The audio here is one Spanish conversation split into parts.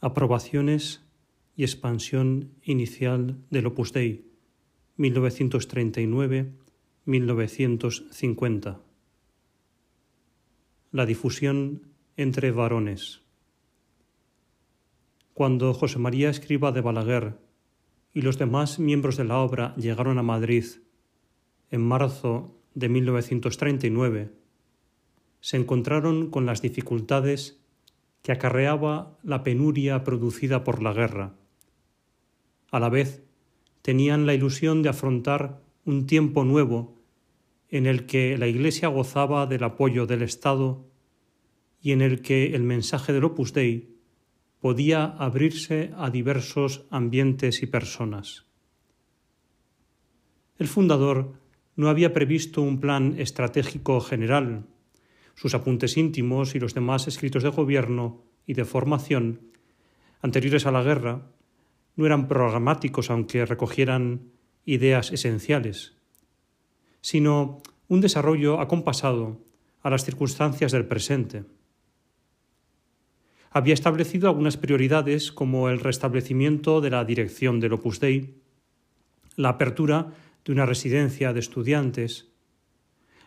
Aprobaciones y expansión inicial del Opus Dei 1939-1950. La difusión entre varones. Cuando José María Escriba de Balaguer y los demás miembros de la obra llegaron a Madrid en marzo de 1939, se encontraron con las dificultades que acarreaba la penuria producida por la guerra. A la vez, tenían la ilusión de afrontar un tiempo nuevo en el que la Iglesia gozaba del apoyo del Estado y en el que el mensaje del Opus Dei podía abrirse a diversos ambientes y personas. El fundador no había previsto un plan estratégico general. Sus apuntes íntimos y los demás escritos de gobierno y de formación anteriores a la guerra no eran programáticos aunque recogieran ideas esenciales, sino un desarrollo acompasado a las circunstancias del presente. Había establecido algunas prioridades como el restablecimiento de la dirección del Opus Dei, la apertura de una residencia de estudiantes,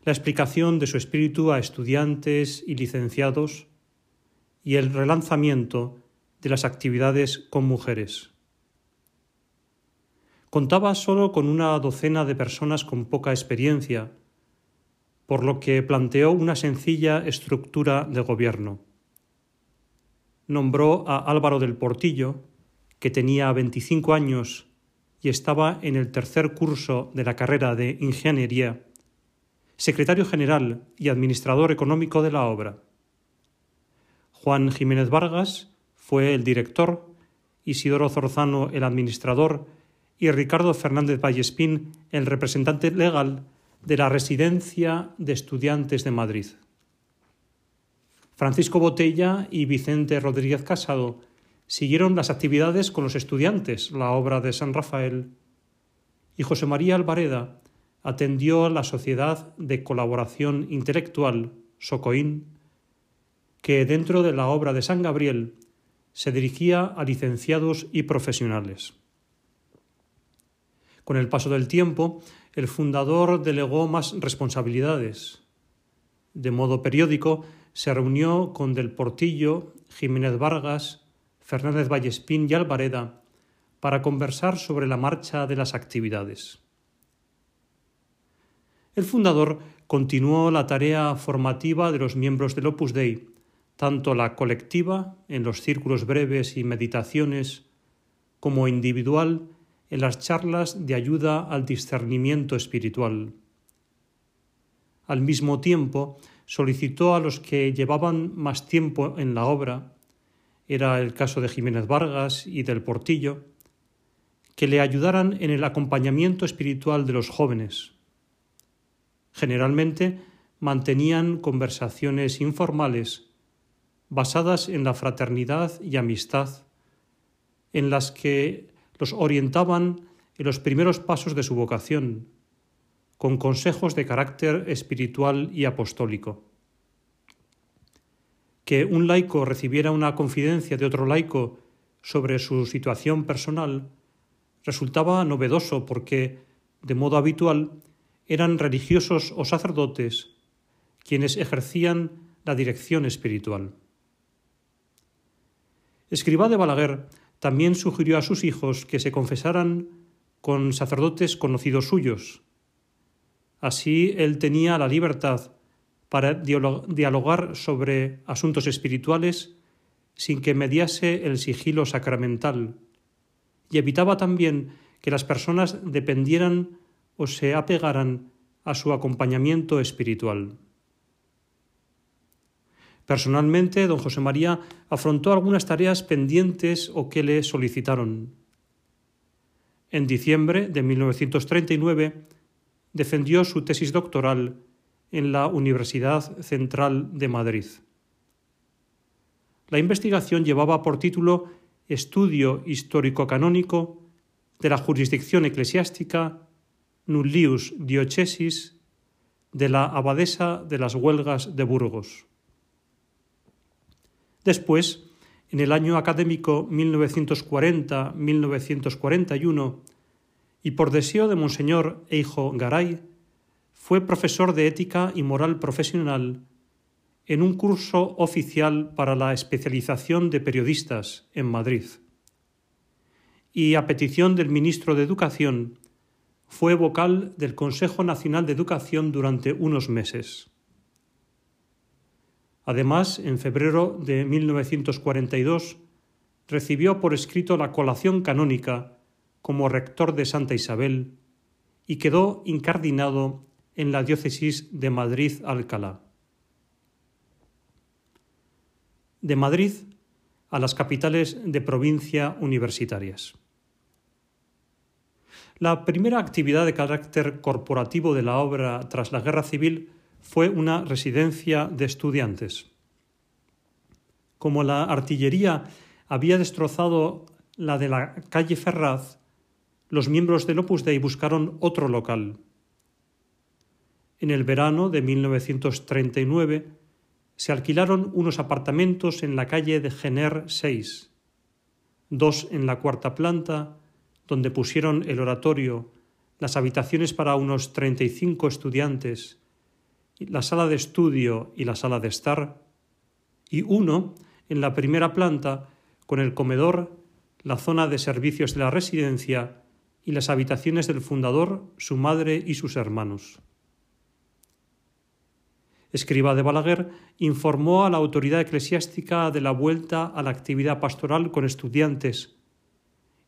la explicación de su espíritu a estudiantes y licenciados y el relanzamiento de las actividades con mujeres. Contaba solo con una docena de personas con poca experiencia, por lo que planteó una sencilla estructura de gobierno nombró a Álvaro del Portillo, que tenía 25 años y estaba en el tercer curso de la carrera de Ingeniería, secretario general y administrador económico de la obra. Juan Jiménez Vargas fue el director, Isidoro Zorzano el administrador y Ricardo Fernández Vallespín el representante legal de la Residencia de Estudiantes de Madrid. Francisco Botella y Vicente Rodríguez Casado siguieron las actividades con los estudiantes, la obra de San Rafael, y José María Alvareda atendió la Sociedad de Colaboración Intelectual, SOCOIN, que dentro de la obra de San Gabriel se dirigía a licenciados y profesionales. Con el paso del tiempo, el fundador delegó más responsabilidades. De modo periódico, se reunió con Del Portillo, Jiménez Vargas, Fernández Vallespín y Alvareda para conversar sobre la marcha de las actividades. El fundador continuó la tarea formativa de los miembros del Opus Dei, tanto la colectiva, en los círculos breves y meditaciones, como individual, en las charlas de ayuda al discernimiento espiritual. Al mismo tiempo, solicitó a los que llevaban más tiempo en la obra, era el caso de Jiménez Vargas y del Portillo, que le ayudaran en el acompañamiento espiritual de los jóvenes. Generalmente mantenían conversaciones informales basadas en la fraternidad y amistad, en las que los orientaban en los primeros pasos de su vocación, con consejos de carácter espiritual y apostólico. Que un laico recibiera una confidencia de otro laico sobre su situación personal resultaba novedoso porque, de modo habitual, eran religiosos o sacerdotes quienes ejercían la dirección espiritual. Escribá de Balaguer también sugirió a sus hijos que se confesaran con sacerdotes conocidos suyos, Así él tenía la libertad para dialogar sobre asuntos espirituales sin que mediase el sigilo sacramental, y evitaba también que las personas dependieran o se apegaran a su acompañamiento espiritual. Personalmente, don José María afrontó algunas tareas pendientes o que le solicitaron. En diciembre de 1939 defendió su tesis doctoral en la Universidad Central de Madrid. La investigación llevaba por título Estudio histórico-canónico de la jurisdicción eclesiástica Nullius Diocesis de la abadesa de las Huelgas de Burgos. Después, en el año académico 1940-1941 y por deseo de Monseñor Eijo Garay, fue profesor de ética y moral profesional en un curso oficial para la especialización de periodistas en Madrid. Y a petición del ministro de Educación, fue vocal del Consejo Nacional de Educación durante unos meses. Además, en febrero de 1942, recibió por escrito la colación canónica como rector de Santa Isabel y quedó incardinado en la diócesis de Madrid-Alcalá. De Madrid a las capitales de provincia universitarias. La primera actividad de carácter corporativo de la obra tras la Guerra Civil fue una residencia de estudiantes. Como la artillería había destrozado la de la calle Ferraz, los miembros del Opus Dei buscaron otro local. En el verano de 1939 se alquilaron unos apartamentos en la calle de Gener 6, dos en la cuarta planta, donde pusieron el oratorio, las habitaciones para unos 35 estudiantes, la sala de estudio y la sala de estar, y uno en la primera planta con el comedor, la zona de servicios de la residencia y las habitaciones del fundador, su madre y sus hermanos. Escriba de Balaguer informó a la autoridad eclesiástica de la vuelta a la actividad pastoral con estudiantes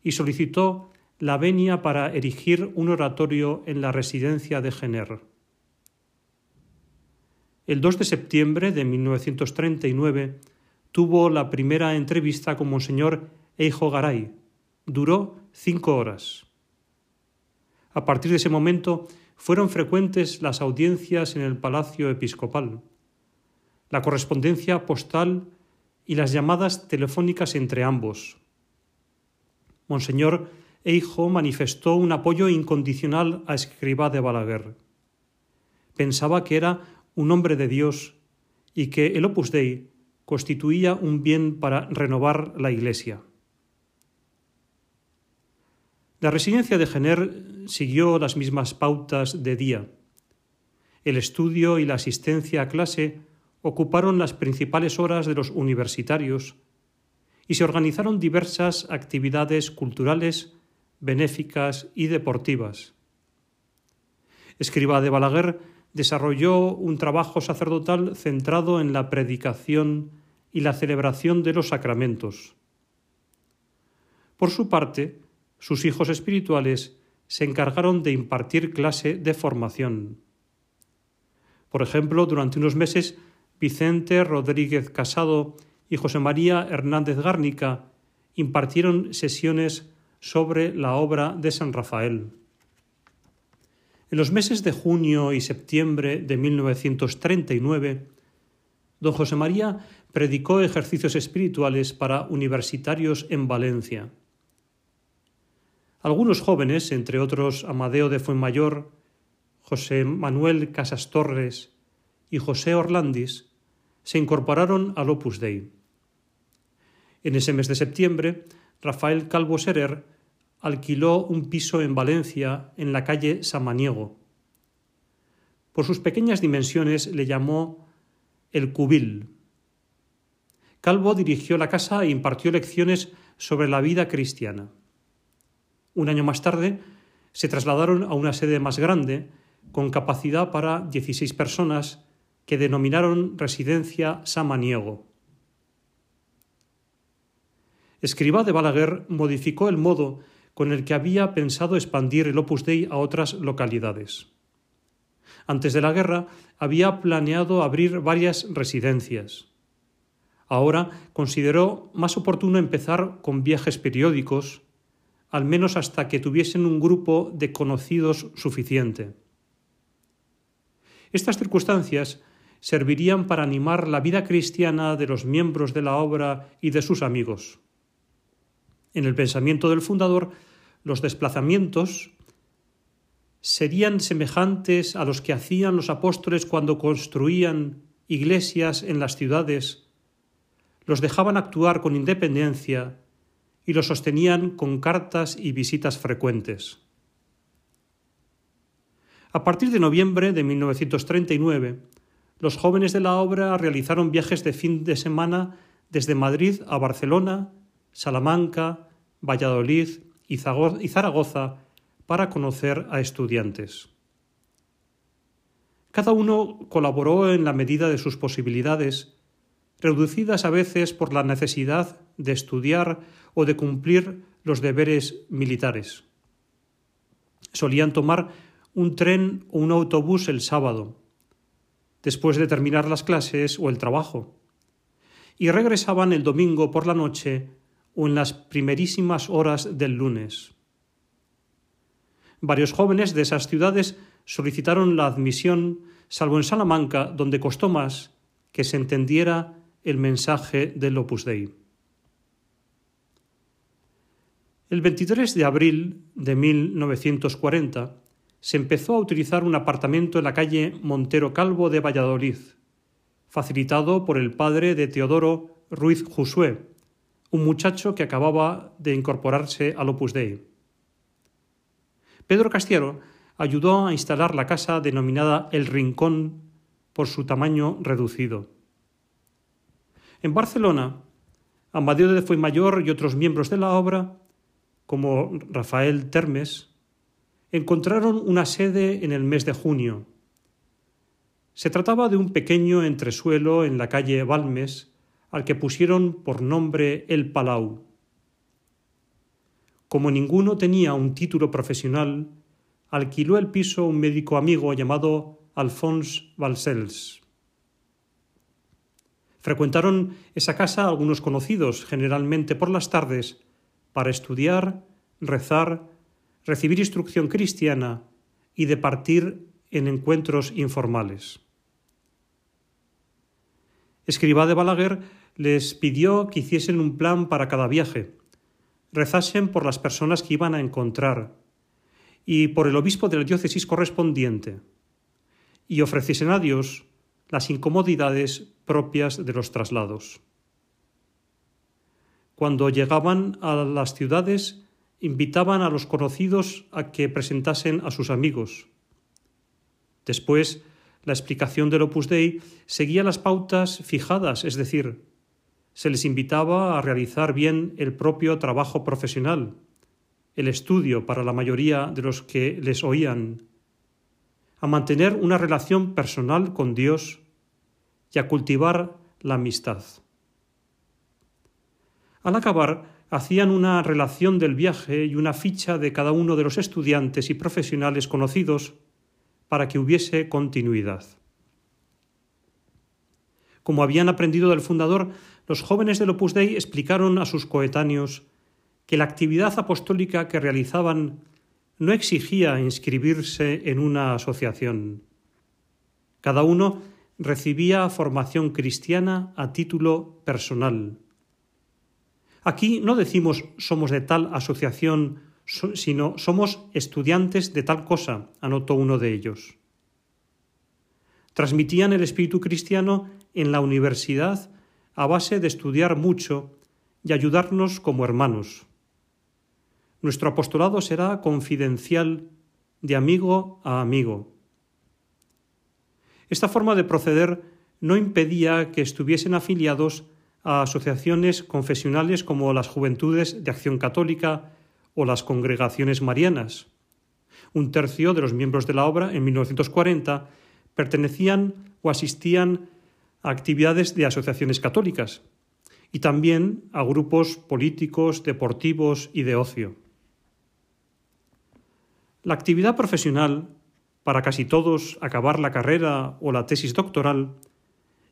y solicitó la venia para erigir un oratorio en la residencia de Gener. El 2 de septiembre de 1939 tuvo la primera entrevista con Monseñor Eijo Garay. Duró cinco horas. A partir de ese momento fueron frecuentes las audiencias en el Palacio Episcopal, la correspondencia postal y las llamadas telefónicas entre ambos. Monseñor Eijo manifestó un apoyo incondicional a Escribá de Balaguer. Pensaba que era un hombre de Dios y que el Opus Dei constituía un bien para renovar la Iglesia. La residencia de Gener siguió las mismas pautas de día. El estudio y la asistencia a clase ocuparon las principales horas de los universitarios y se organizaron diversas actividades culturales, benéficas y deportivas. Escriba de Balaguer desarrolló un trabajo sacerdotal centrado en la predicación y la celebración de los sacramentos. Por su parte, sus hijos espirituales se encargaron de impartir clase de formación. Por ejemplo, durante unos meses, Vicente Rodríguez Casado y José María Hernández Gárnica impartieron sesiones sobre la obra de San Rafael. En los meses de junio y septiembre de 1939, don José María predicó ejercicios espirituales para universitarios en Valencia. Algunos jóvenes, entre otros Amadeo de Fuenmayor, José Manuel Casas Torres y José Orlandis, se incorporaron al Opus Dei. En ese mes de septiembre, Rafael Calvo Serer alquiló un piso en Valencia, en la calle Samaniego. Por sus pequeñas dimensiones le llamó el Cubil. Calvo dirigió la casa e impartió lecciones sobre la vida cristiana. Un año más tarde se trasladaron a una sede más grande, con capacidad para 16 personas, que denominaron Residencia Samaniego. Escribá de Balaguer modificó el modo con el que había pensado expandir el Opus Dei a otras localidades. Antes de la guerra había planeado abrir varias residencias. Ahora consideró más oportuno empezar con viajes periódicos, al menos hasta que tuviesen un grupo de conocidos suficiente. Estas circunstancias servirían para animar la vida cristiana de los miembros de la obra y de sus amigos. En el pensamiento del fundador, los desplazamientos serían semejantes a los que hacían los apóstoles cuando construían iglesias en las ciudades, los dejaban actuar con independencia y los sostenían con cartas y visitas frecuentes. A partir de noviembre de 1939, los jóvenes de la obra realizaron viajes de fin de semana desde Madrid a Barcelona, Salamanca, Valladolid y Zaragoza para conocer a estudiantes. Cada uno colaboró en la medida de sus posibilidades, reducidas a veces por la necesidad de estudiar o de cumplir los deberes militares. Solían tomar un tren o un autobús el sábado, después de terminar las clases o el trabajo, y regresaban el domingo por la noche o en las primerísimas horas del lunes. Varios jóvenes de esas ciudades solicitaron la admisión, salvo en Salamanca, donde costó más que se entendiera el mensaje del Opus Dei. El 23 de abril de 1940 se empezó a utilizar un apartamento en la calle Montero Calvo de Valladolid, facilitado por el padre de Teodoro Ruiz Josué, un muchacho que acababa de incorporarse al Opus Dei. Pedro Castiero ayudó a instalar la casa denominada El Rincón por su tamaño reducido. En Barcelona, Amadeo de Fuenmayor y otros miembros de la obra, como Rafael Termes, encontraron una sede en el mes de junio. Se trataba de un pequeño entresuelo en la calle Balmes, al que pusieron por nombre El Palau. Como ninguno tenía un título profesional, alquiló el piso un médico amigo llamado Alphonse Balcells. Frecuentaron esa casa algunos conocidos, generalmente por las tardes, para estudiar, rezar, recibir instrucción cristiana y departir en encuentros informales. Escribá de Balaguer les pidió que hiciesen un plan para cada viaje, rezasen por las personas que iban a encontrar y por el obispo de la diócesis correspondiente, y ofreciesen a Dios las incomodidades propias de los traslados. Cuando llegaban a las ciudades, invitaban a los conocidos a que presentasen a sus amigos. Después, la explicación del Opus Dei seguía las pautas fijadas, es decir, se les invitaba a realizar bien el propio trabajo profesional, el estudio para la mayoría de los que les oían, a mantener una relación personal con Dios y a cultivar la amistad. Al acabar, hacían una relación del viaje y una ficha de cada uno de los estudiantes y profesionales conocidos para que hubiese continuidad. Como habían aprendido del fundador, los jóvenes del Opus Dei explicaron a sus coetáneos que la actividad apostólica que realizaban no exigía inscribirse en una asociación. Cada uno recibía formación cristiana a título personal. Aquí no decimos somos de tal asociación, sino somos estudiantes de tal cosa, anotó uno de ellos. Transmitían el espíritu cristiano en la universidad a base de estudiar mucho y ayudarnos como hermanos. Nuestro apostolado será confidencial, de amigo a amigo. Esta forma de proceder no impedía que estuviesen afiliados a asociaciones confesionales como las Juventudes de Acción Católica o las Congregaciones Marianas. Un tercio de los miembros de la obra en 1940 pertenecían o asistían a actividades de asociaciones católicas y también a grupos políticos, deportivos y de ocio. La actividad profesional, para casi todos acabar la carrera o la tesis doctoral,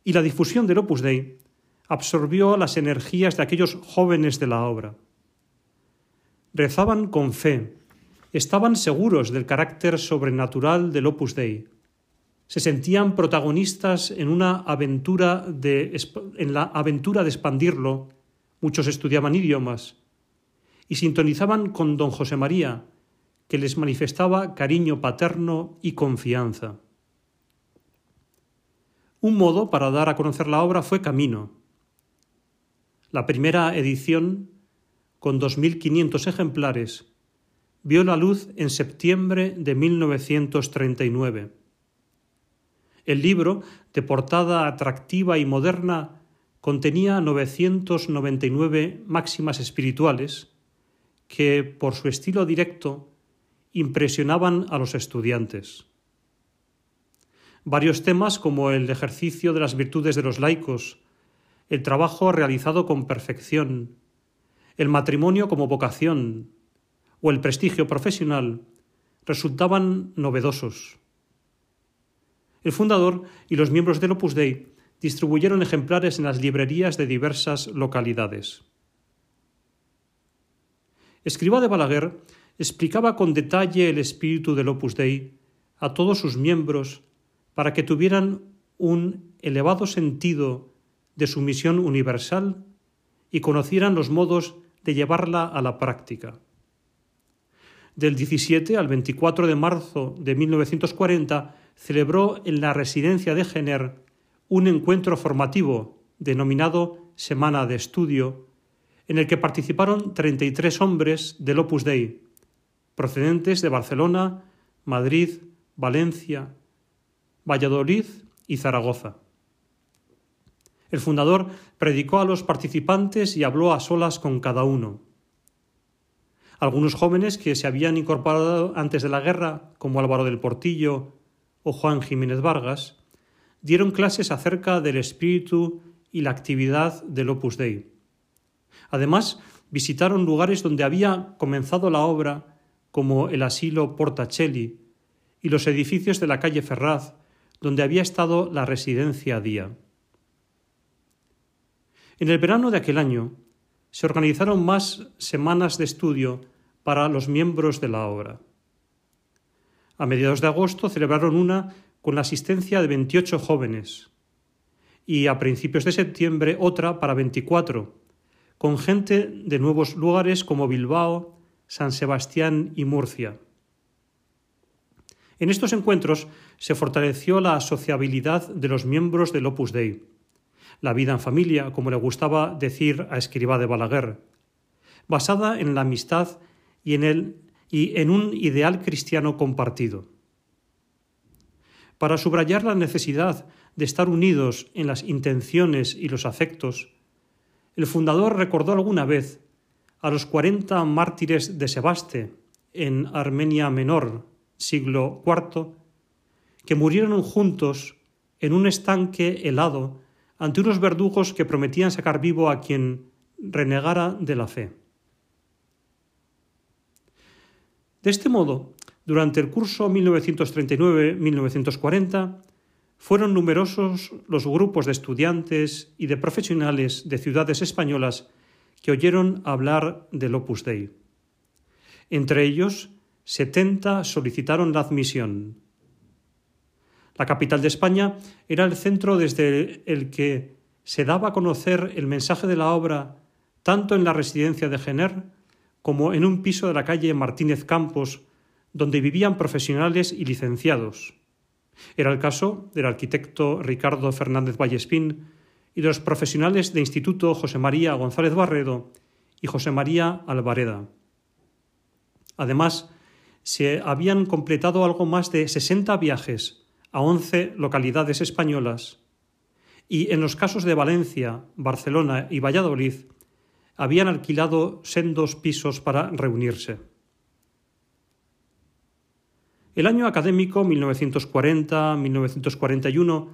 y la difusión del Opus Dei absorbió las energías de aquellos jóvenes de la obra. Rezaban con fe, estaban seguros del carácter sobrenatural del Opus Dei, se sentían protagonistas en una aventura de, en la aventura de expandirlo. Muchos estudiaban idiomas y sintonizaban con don José María, que les manifestaba cariño paterno y confianza. Un modo para dar a conocer la obra fue Camino. La primera edición, con 2.500 ejemplares, vio la luz en septiembre de 1939. El libro, de portada atractiva y moderna, contenía 999 máximas espirituales que, por su estilo directo, impresionaban a los estudiantes. Varios temas como el ejercicio de las virtudes de los laicos, el trabajo realizado con perfección, el matrimonio como vocación o el prestigio profesional resultaban novedosos. El fundador y los miembros del Opus Dei distribuyeron ejemplares en las librerías de diversas localidades. Escriba de Balaguer explicaba con detalle el espíritu del Opus Dei a todos sus miembros para que tuvieran un elevado sentido de su misión universal y conocieran los modos de llevarla a la práctica. Del 17 al 24 de marzo de 1940 celebró en la residencia de Jenner un encuentro formativo denominado Semana de Estudio, en el que participaron 33 hombres del Opus Dei, procedentes de Barcelona, Madrid, Valencia, Valladolid y Zaragoza. El fundador predicó a los participantes y habló a solas con cada uno. Algunos jóvenes que se habían incorporado antes de la guerra, como Álvaro del Portillo o Juan Jiménez Vargas, dieron clases acerca del espíritu y la actividad del Opus Dei. Además, visitaron lugares donde había comenzado la obra, como el asilo Portacelli y los edificios de la calle Ferraz, donde había estado la residencia día. En el verano de aquel año se organizaron más semanas de estudio para los miembros de la obra. A mediados de agosto celebraron una con la asistencia de 28 jóvenes y a principios de septiembre otra para 24, con gente de nuevos lugares como Bilbao, San Sebastián y Murcia. En estos encuentros se fortaleció la sociabilidad de los miembros del Opus Dei, la vida en familia, como le gustaba decir a Escribá de Balaguer, basada en la amistad y en, el, y en un ideal cristiano compartido. Para subrayar la necesidad de estar unidos en las intenciones y los afectos, el fundador recordó alguna vez a los cuarenta mártires de Sebaste en Armenia Menor, siglo IV, que murieron juntos en un estanque helado ante unos verdugos que prometían sacar vivo a quien renegara de la fe. De este modo, durante el curso 1939-1940, fueron numerosos los grupos de estudiantes y de profesionales de ciudades españolas que oyeron hablar del Opus Dei. Entre ellos, 70 solicitaron la admisión. La capital de España era el centro desde el que se daba a conocer el mensaje de la obra tanto en la residencia de Jenner como en un piso de la calle Martínez Campos, donde vivían profesionales y licenciados. Era el caso del arquitecto Ricardo Fernández Vallespín y de los profesionales de Instituto José María González Barredo y José María Alvareda. Además, se habían completado algo más de 60 viajes a 11 localidades españolas y en los casos de Valencia, Barcelona y Valladolid habían alquilado sendos pisos para reunirse. El año académico 1940-1941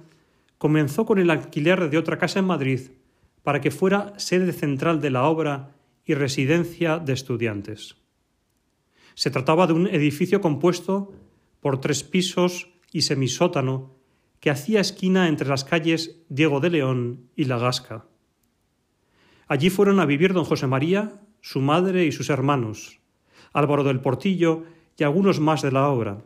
comenzó con el alquiler de otra casa en Madrid para que fuera sede central de la obra y residencia de estudiantes. Se trataba de un edificio compuesto por tres pisos y semisótano que hacía esquina entre las calles Diego de León y La Gasca. Allí fueron a vivir don José María, su madre y sus hermanos, Álvaro del Portillo y algunos más de la obra.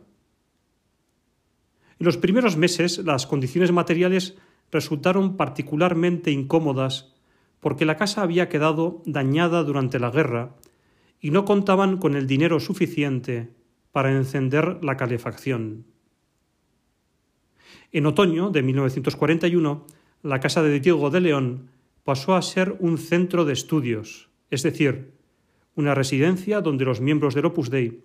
En los primeros meses las condiciones materiales resultaron particularmente incómodas porque la casa había quedado dañada durante la guerra y no contaban con el dinero suficiente para encender la calefacción. En otoño de 1941, la casa de Diego de León pasó a ser un centro de estudios, es decir, una residencia donde los miembros del Opus Dei,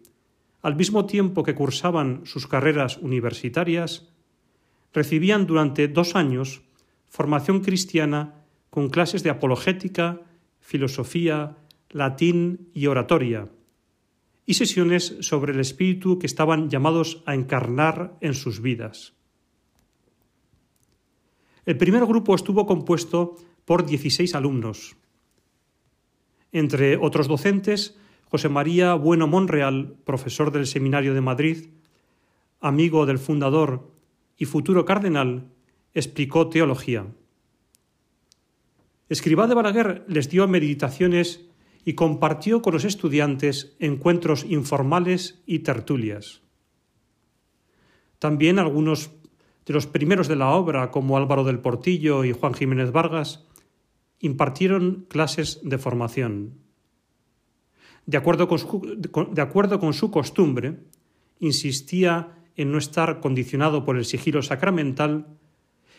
al mismo tiempo que cursaban sus carreras universitarias, recibían durante dos años formación cristiana con clases de apologética, filosofía, latín y oratoria, y sesiones sobre el espíritu que estaban llamados a encarnar en sus vidas. El primer grupo estuvo compuesto por 16 alumnos. Entre otros docentes, José María Bueno Monreal, profesor del Seminario de Madrid, amigo del fundador y futuro cardenal, explicó teología. Escribá de Balaguer les dio meditaciones y compartió con los estudiantes encuentros informales y tertulias. También algunos de los primeros de la obra, como Álvaro del Portillo y Juan Jiménez Vargas, impartieron clases de formación. De acuerdo con su, costumbre, insistía en no estar condicionado por el sigilo sacramental,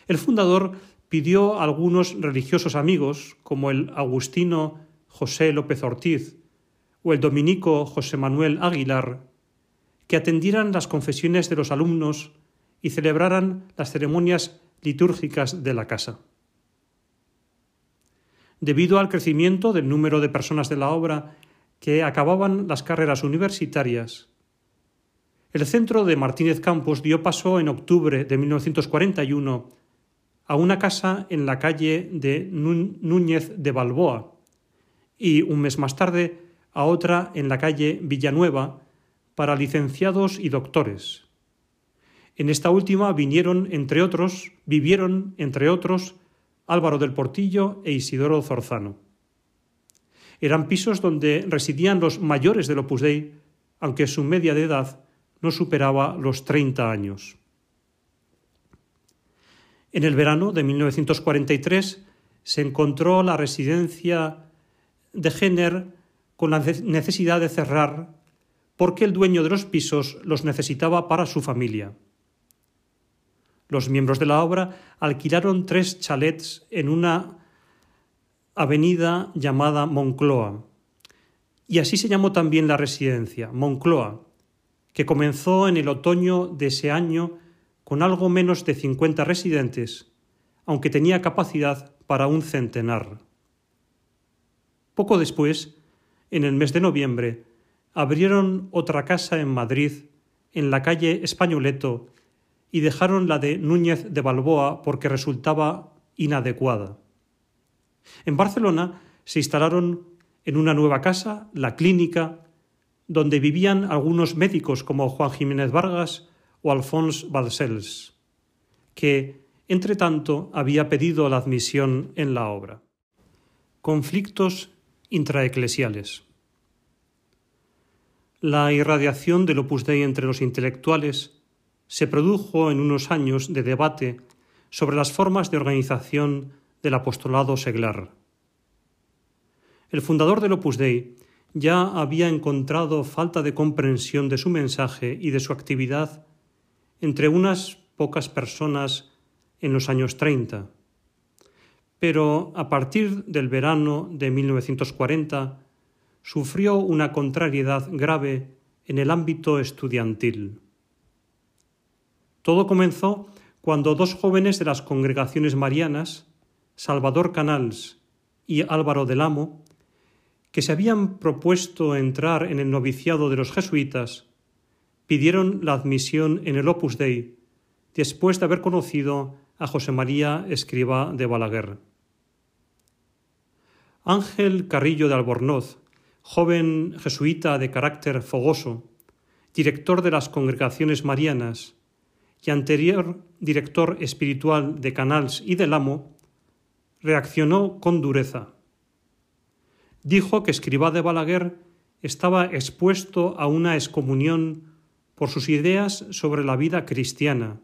el fundador pidió a algunos religiosos amigos, como el agustino José López Ortiz o el dominico José Manuel Aguilar, que atendieran las confesiones de los alumnos y celebraran las ceremonias litúrgicas de la casa. Debido al crecimiento del número de personas de la obra que acababan las carreras universitarias, el centro de Martínez Campos dio paso en octubre de 1941 a una casa en la calle de Núñez de Balboa, y un mes más tarde a otra en la calle Villanueva para licenciados y doctores. En esta última vinieron, entre otros, vivieron, entre otros, Álvaro del Portillo e Isidoro Zorzano. Eran pisos donde residían los mayores del Opus Dei, aunque su media de edad no superaba los 30 años. En el verano de 1943 se encontró la residencia de Jenner con la necesidad de cerrar porque el dueño de los pisos los necesitaba para su familia. Los miembros de la obra alquilaron tres chalets en una avenida llamada Moncloa. Y así se llamó también la residencia, Moncloa, que comenzó en el otoño de ese año con algo menos de 50 residentes, aunque tenía capacidad para un centenar. Poco después, en el mes de noviembre, abrieron otra casa en Madrid, en la calle Españoleto, y dejaron la de Núñez de Balboa porque resultaba inadecuada. En Barcelona se instalaron en una nueva casa, la clínica, donde vivían algunos médicos como Juan Jiménez Vargas o Alphonse Balcells, que, entre tanto, había pedido la admisión en la obra. Conflictos intraeclesiales. La irradiación del Opus Dei entre los intelectuales se produjo en unos años de debate sobre las formas de organización del apostolado seglar. El fundador del Opus Dei ya había encontrado falta de comprensión de su mensaje y de su actividad entre unas pocas personas en los años 30 pero a partir del verano de 1940 sufrió una contrariedad grave en el ámbito estudiantil. Todo comenzó cuando dos jóvenes de las congregaciones marianas, Salvador Canals y Álvaro del Amo, que se habían propuesto entrar en el noviciado de los jesuitas, pidieron la admisión en el Opus Dei, después de haber conocido a José María Escriba de Balaguer. Ángel Carrillo de Albornoz, joven jesuita de carácter fogoso, director de las congregaciones marianas y anterior director espiritual de Canals y del Amo, reaccionó con dureza. Dijo que Escribá de Balaguer estaba expuesto a una excomunión por sus ideas sobre la vida cristiana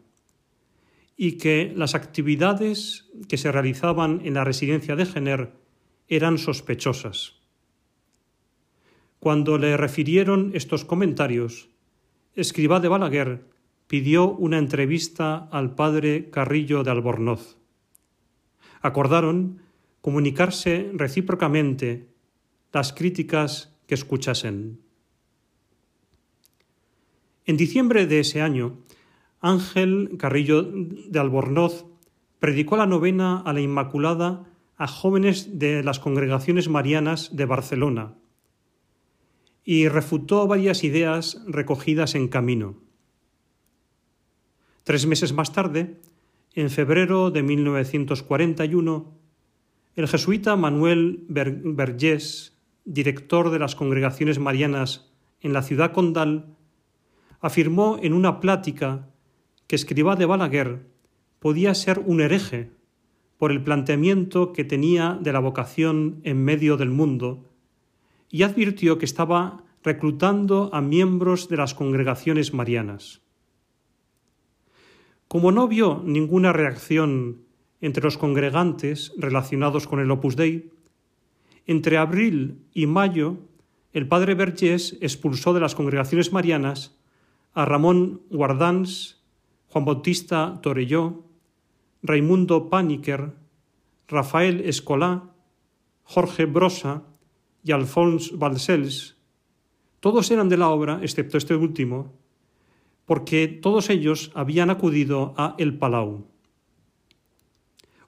y que las actividades que se realizaban en la residencia de Gener eran sospechosas. Cuando le refirieron estos comentarios, Escribá de Balaguer pidió una entrevista al padre Carrillo de Albornoz. Acordaron comunicarse recíprocamente las críticas que escuchasen. En diciembre de ese año, Ángel Carrillo de Albornoz predicó la novena a la Inmaculada a jóvenes de las congregaciones marianas de Barcelona y refutó varias ideas recogidas en camino. Tres meses más tarde, en febrero de 1941, el jesuita Manuel Vergés, director de las congregaciones marianas en la ciudad condal, afirmó en una plática que Escribá de Balaguer podía ser un hereje por el planteamiento que tenía de la vocación en medio del mundo y advirtió que estaba reclutando a miembros de las congregaciones marianas. Como no vio ninguna reacción entre los congregantes relacionados con el Opus Dei, entre abril y mayo el padre Vergés expulsó de las congregaciones marianas a Ramón Guardans, Juan Bautista Torelló, Raimundo Paniker, Rafael Escolá, Jorge Brosa y Alphonse Balcells. Todos eran de la obra, excepto este último, porque todos ellos habían acudido a El Palau.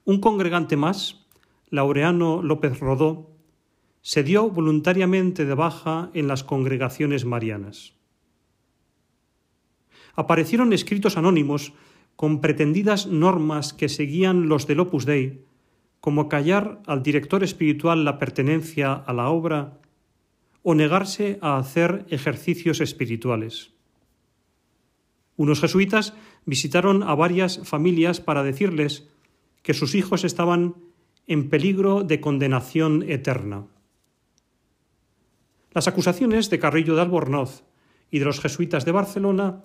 Un congregante más, Laureano López Rodó, se dio voluntariamente de baja en las congregaciones marianas. Aparecieron escritos anónimos con pretendidas normas que seguían los del Opus Dei, como callar al director espiritual la pertenencia a la obra o negarse a hacer ejercicios espirituales. Unos jesuitas visitaron a varias familias para decirles que sus hijos estaban en peligro de condenación eterna. Las acusaciones de Carrillo de Albornoz y de los jesuitas de Barcelona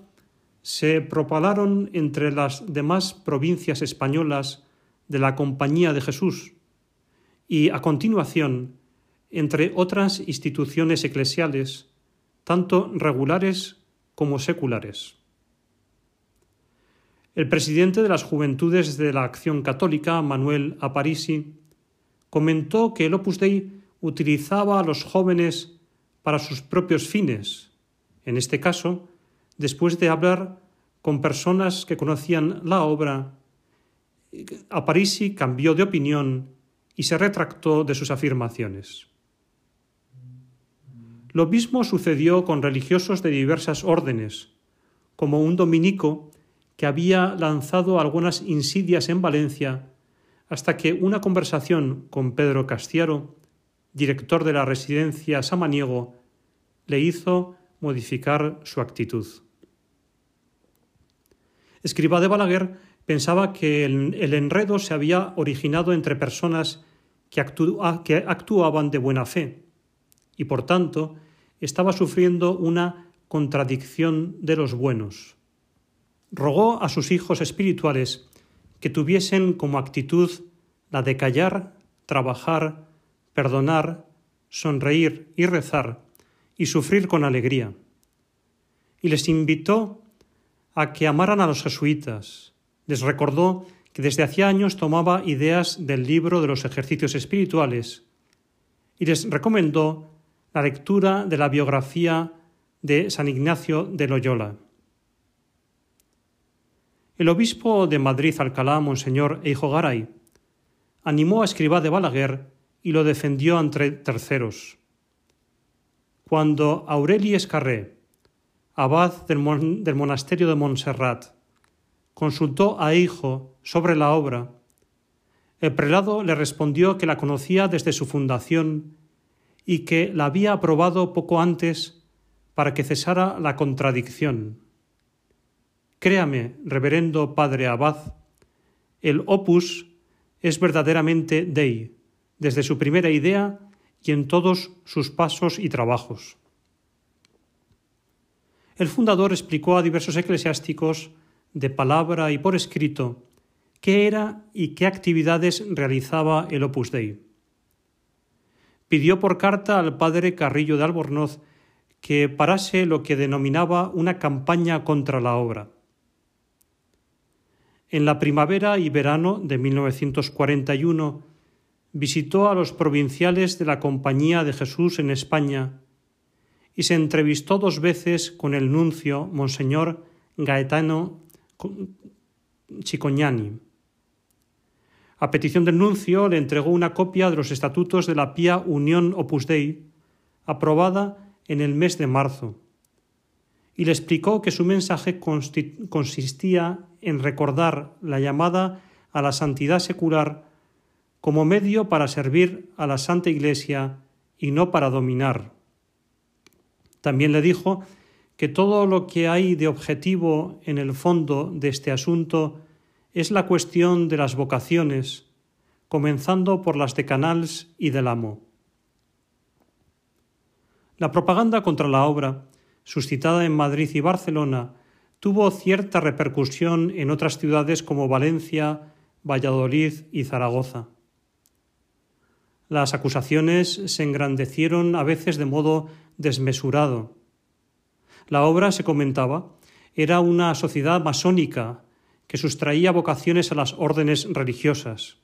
se propalaron entre las demás provincias españolas de la Compañía de Jesús y, a continuación, entre otras instituciones eclesiales, tanto regulares como seculares. El presidente de las Juventudes de la Acción Católica, Manuel Aparisi, comentó que el Opus Dei utilizaba a los jóvenes para sus propios fines, en este caso, después de hablar con personas que conocían la obra, Aparisi cambió de opinión y se retractó de sus afirmaciones. Lo mismo sucedió con religiosos de diversas órdenes, como un dominico que había lanzado algunas insidias en Valencia hasta que una conversación con Pedro Castiaro, director de la residencia Samaniego, le hizo modificar su actitud. Escriba de Balaguer pensaba que el, enredo se había originado entre personas que, que actuaban de buena fe y por tanto estaba sufriendo una contradicción de los buenos. Rogó a sus hijos espirituales que tuviesen como actitud la de callar, trabajar, perdonar, sonreír y rezar, y sufrir con alegría. Y les invitó a que amaran a los jesuitas. Les recordó que desde hacía años tomaba ideas del libro de los ejercicios espirituales y les recomendó la lectura de la biografía de San Ignacio de Loyola. El obispo de Madrid Alcalá, Monseñor Eijo Garay, animó a Escribá de Balaguer y lo defendió ante terceros. Cuando Aureli Escarré, abad del, monasterio de Montserrat, consultó a Hijo sobre la obra, el prelado le respondió que la conocía desde su fundación y que la había aprobado poco antes para que cesara la contradicción. Créame, reverendo padre abad, el opus es verdaderamente Dei, desde su primera idea y en todos sus pasos y trabajos el fundador explicó a diversos eclesiásticos, de palabra y por escrito, qué era y qué actividades realizaba el Opus Dei. Pidió por carta al padre Carrillo de Albornoz que parase lo que denominaba una campaña contra la obra. En la primavera y verano de 1941 visitó a los provinciales de la Compañía de Jesús en España y se entrevistó dos veces con el nuncio Monseñor Gaetano Chicoñani. A petición del nuncio le entregó una copia de los estatutos de la Pía Unión Opus Dei, aprobada en el mes de marzo, y le explicó que su mensaje consistía en recordar la llamada a la santidad secular como medio para servir a la Santa Iglesia y no para dominar. También le dijo que todo lo que hay de objetivo en el fondo de este asunto es la cuestión de las vocaciones, comenzando por las de Canals y del Amo. La propaganda contra la obra, suscitada en Madrid y Barcelona, tuvo cierta repercusión en otras ciudades como Valencia, Valladolid y Zaragoza. Las acusaciones se engrandecieron a veces de modo desmesurado. La obra, se comentaba, era una sociedad masónica que sustraía vocaciones a las órdenes religiosas.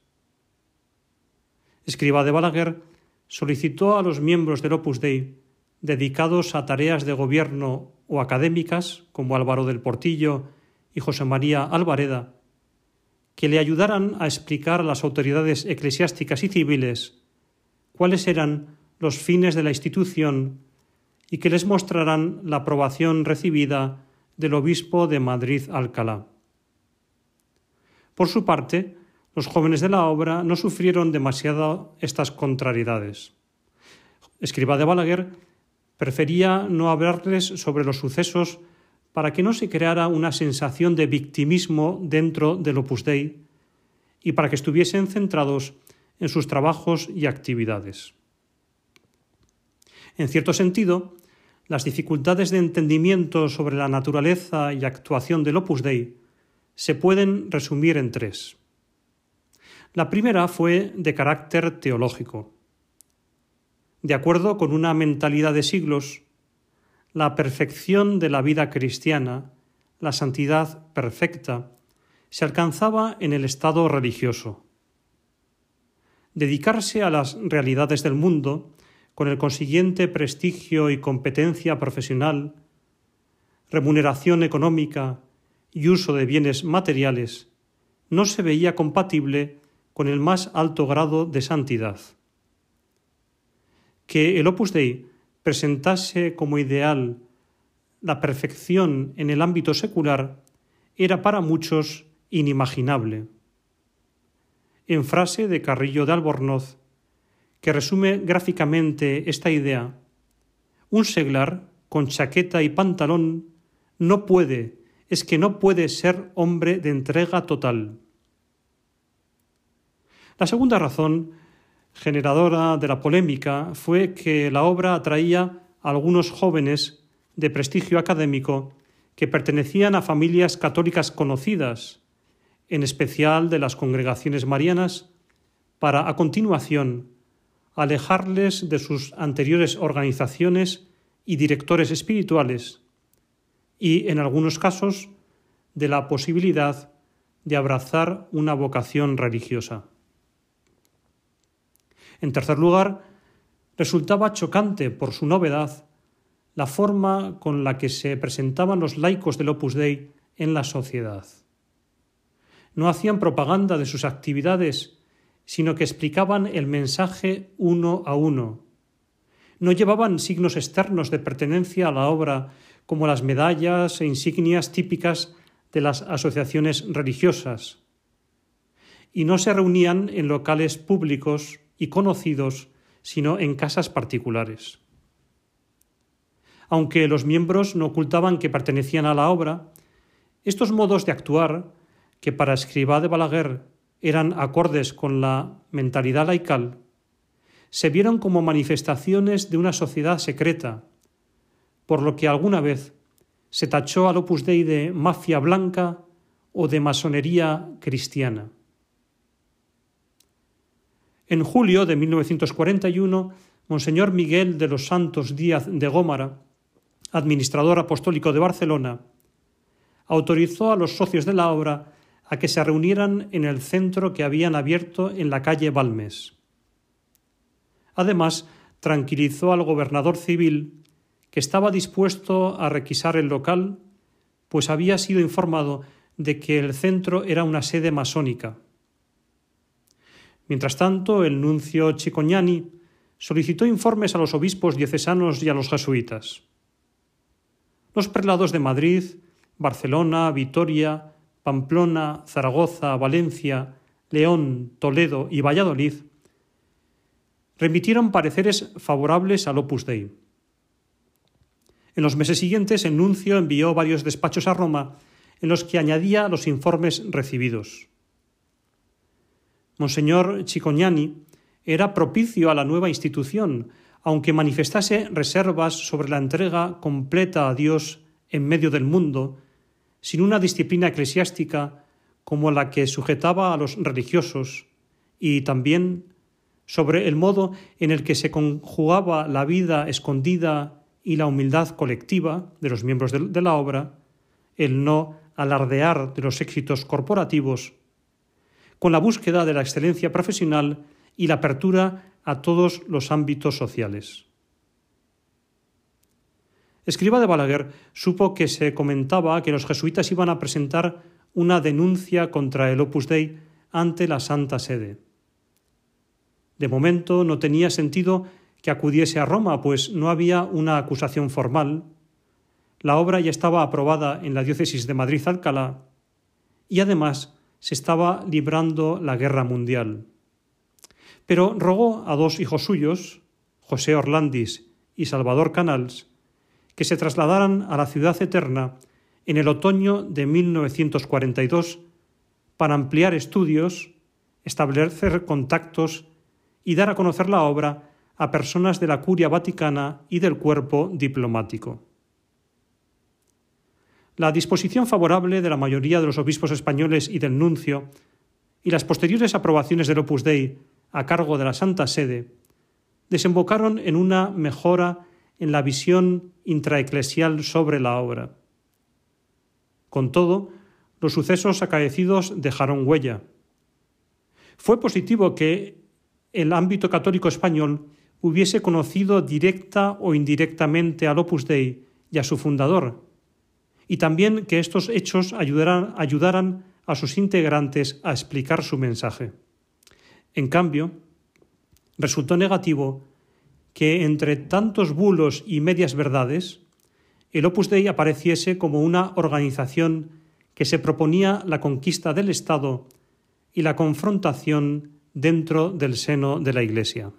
Escriba de Balaguer solicitó a los miembros del Opus Dei, dedicados a tareas de gobierno o académicas, como Álvaro del Portillo y José María Alvareda, que le ayudaran a explicar a las autoridades eclesiásticas y civiles cuáles eran los fines de la institución y que les mostraran la aprobación recibida del obispo de Madrid Alcalá. Por su parte, los jóvenes de la obra no sufrieron demasiado estas contrariedades. Escriba de Balaguer prefería no hablarles sobre los sucesos para que no se creara una sensación de victimismo dentro del Opus Dei y para que estuviesen centrados en sus trabajos y actividades. En cierto sentido, las dificultades de entendimiento sobre la naturaleza y actuación del Opus Dei se pueden resumir en tres. La primera fue de carácter teológico. De acuerdo con una mentalidad de siglos, la perfección de la vida cristiana, la santidad perfecta, se alcanzaba en el estado religioso. Dedicarse a las realidades del mundo, con el consiguiente prestigio y competencia profesional, remuneración económica y uso de bienes materiales no se veía compatible con el más alto grado de santidad. Que el Opus Dei presentase como ideal la perfección en el ámbito secular era para muchos inimaginable. En frase de Carrillo de Albornoz, que resume gráficamente esta idea, un seglar con chaqueta y pantalón no puede es que no puede ser hombre de entrega total. La segunda razón generadora de la polémica fue que la obra atraía a algunos jóvenes de prestigio académico que pertenecían a familias católicas conocidas, en especial de las congregaciones marianas, para a continuación alejarles de sus anteriores organizaciones y directores espirituales y, en algunos casos, de la posibilidad de abrazar una vocación religiosa. En tercer lugar, resultaba chocante por su novedad la forma con la que se presentaban los laicos del Opus Dei en la sociedad. No hacían propaganda de sus actividades, sino que explicaban el mensaje uno a uno. No llevaban signos externos de pertenencia a la obra como las medallas e insignias típicas de las asociaciones religiosas, y no se reunían en locales públicos y conocidos, sino en casas particulares. Aunque los miembros no ocultaban que pertenecían a la obra, estos modos de actuar, que para Escribá de Balaguer eran acordes con la mentalidad laical, se vieron como manifestaciones de una sociedad secreta, por lo que alguna vez se tachó al Opus Dei de mafia blanca o de masonería cristiana. En julio de 1941, Monseñor Miguel de los Santos Díaz de Gómara, administrador apostólico de Barcelona, autorizó a los socios de la obra a que se reunieran en el centro que habían abierto en la calle Balmes. Además, tranquilizó al gobernador civil, que estaba dispuesto a requisar el local, pues había sido informado de que el centro era una sede masónica. Mientras tanto, el nuncio Chicoñani solicitó informes a los obispos diocesanos y a los jesuitas. Los prelados de Madrid, Barcelona, Vitoria, Pamplona, Zaragoza, Valencia, León, Toledo y Valladolid remitieron pareceres favorables al Opus Dei. En los meses siguientes, el nuncio envió varios despachos a Roma en los que añadía los informes recibidos. Monseñor Chicoñani era propicio a la nueva institución, aunque manifestase reservas sobre la entrega completa a Dios en medio del mundo, sin una disciplina eclesiástica como la que sujetaba a los religiosos, y también sobre el modo en el que se conjugaba la vida escondida y la humildad colectiva de los miembros de, la obra, el no alardear de los éxitos corporativos, con la búsqueda de la excelencia profesional y la apertura a todos los ámbitos sociales. Escriba de Balaguer supo que se comentaba que los jesuitas iban a presentar una denuncia contra el Opus Dei ante la Santa Sede. De momento no tenía sentido que acudiese a Roma, pues no había una acusación formal. La obra ya estaba aprobada en la diócesis de Madrid-Alcalá y además se estaba librando la guerra mundial. Pero rogó a dos hijos suyos, José Orlandis y Salvador Canals, que se trasladaran a la ciudad eterna en el otoño de 1942 para ampliar estudios, establecer contactos y dar a conocer la obra a personas de la curia vaticana y del cuerpo diplomático. La disposición favorable de la mayoría de los obispos españoles y del nuncio y las posteriores aprobaciones del Opus Dei a cargo de la Santa Sede desembocaron en una mejora en la visión intraeclesial sobre la obra. Con todo, los sucesos acaecidos dejaron huella. Fue positivo que el ámbito católico español hubiese conocido directa o indirectamente al Opus Dei y a su fundador, y también que estos hechos ayudaran, a sus integrantes a explicar su mensaje. En cambio, resultó negativo que entre tantos bulos y medias verdades, el Opus Dei apareciese como una organización que se proponía la conquista del Estado y la confrontación dentro del seno de la Iglesia.